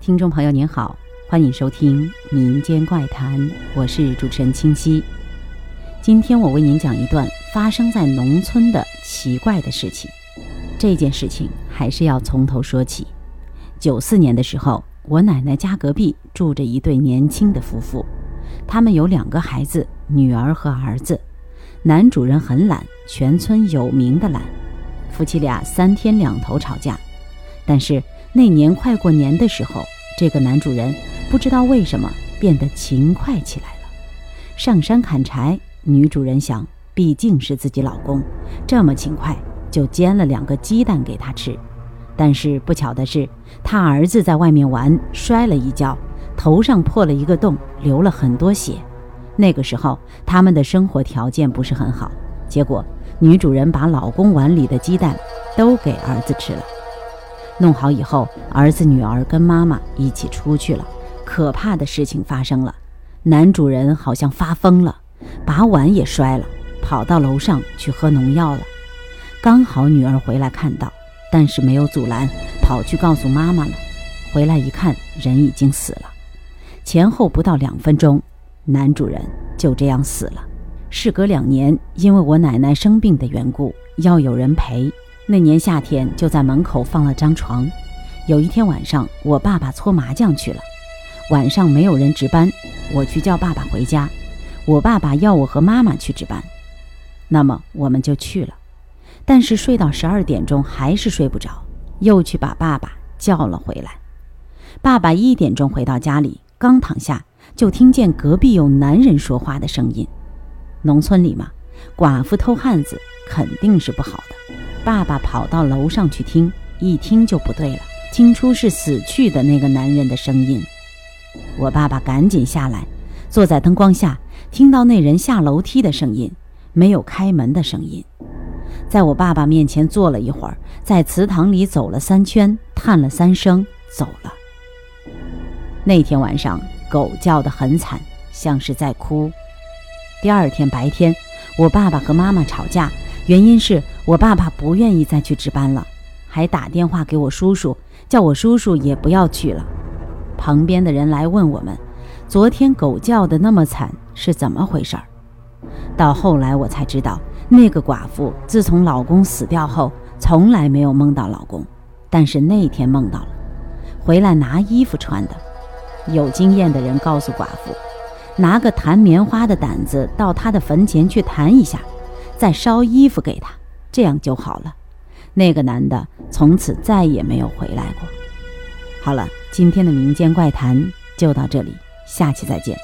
听众朋友您好，欢迎收听民间怪谈，我是主持人清溪。今天我为您讲一段发生在农村的奇怪的事情。这件事情还是要从头说起。九四年的时候，我奶奶家隔壁住着一对年轻的夫妇，他们有两个孩子，女儿和儿子。男主人很懒，全村有名的懒。夫妻俩三天两头吵架，但是那年快过年的时候，这个男主人不知道为什么变得勤快起来了。上山砍柴，女主人想，毕竟是自己老公，这么勤快，就煎了两个鸡蛋给他吃。但是不巧的是，他儿子在外面玩，摔了一跤，头上破了一个洞，流了很多血。那个时候，他们的生活条件不是很好，结果。女主人把老公碗里的鸡蛋都给儿子吃了。弄好以后，儿子女儿跟妈妈一起出去了。可怕的事情发生了，男主人好像发疯了，把碗也摔了，跑到楼上去喝农药了。刚好女儿回来看到，但是没有阻拦，跑去告诉妈妈了。回来一看，人已经死了。前后不到两分钟，男主人就这样死了。事隔两年，因为我奶奶生病的缘故，要有人陪。那年夏天，就在门口放了张床。有一天晚上，我爸爸搓麻将去了，晚上没有人值班，我去叫爸爸回家。我爸爸要我和妈妈去值班，那么我们就去了。但是睡到十二点钟还是睡不着，又去把爸爸叫了回来。爸爸一点钟回到家里，刚躺下就听见隔壁有男人说话的声音。农村里嘛，寡妇偷汉子肯定是不好的。爸爸跑到楼上去听，一听就不对了，听出是死去的那个男人的声音。我爸爸赶紧下来，坐在灯光下，听到那人下楼梯的声音，没有开门的声音。在我爸爸面前坐了一会儿，在祠堂里走了三圈，叹了三声，走了。那天晚上，狗叫得很惨，像是在哭。第二天白天，我爸爸和妈妈吵架，原因是我爸爸不愿意再去值班了，还打电话给我叔叔，叫我叔叔也不要去了。旁边的人来问我们，昨天狗叫的那么惨是怎么回事儿？到后来我才知道，那个寡妇自从老公死掉后，从来没有梦到老公，但是那天梦到了，回来拿衣服穿的。有经验的人告诉寡妇。拿个弹棉花的掸子到他的坟前去弹一下，再烧衣服给他，这样就好了。那个男的从此再也没有回来过。好了，今天的民间怪谈就到这里，下期再见。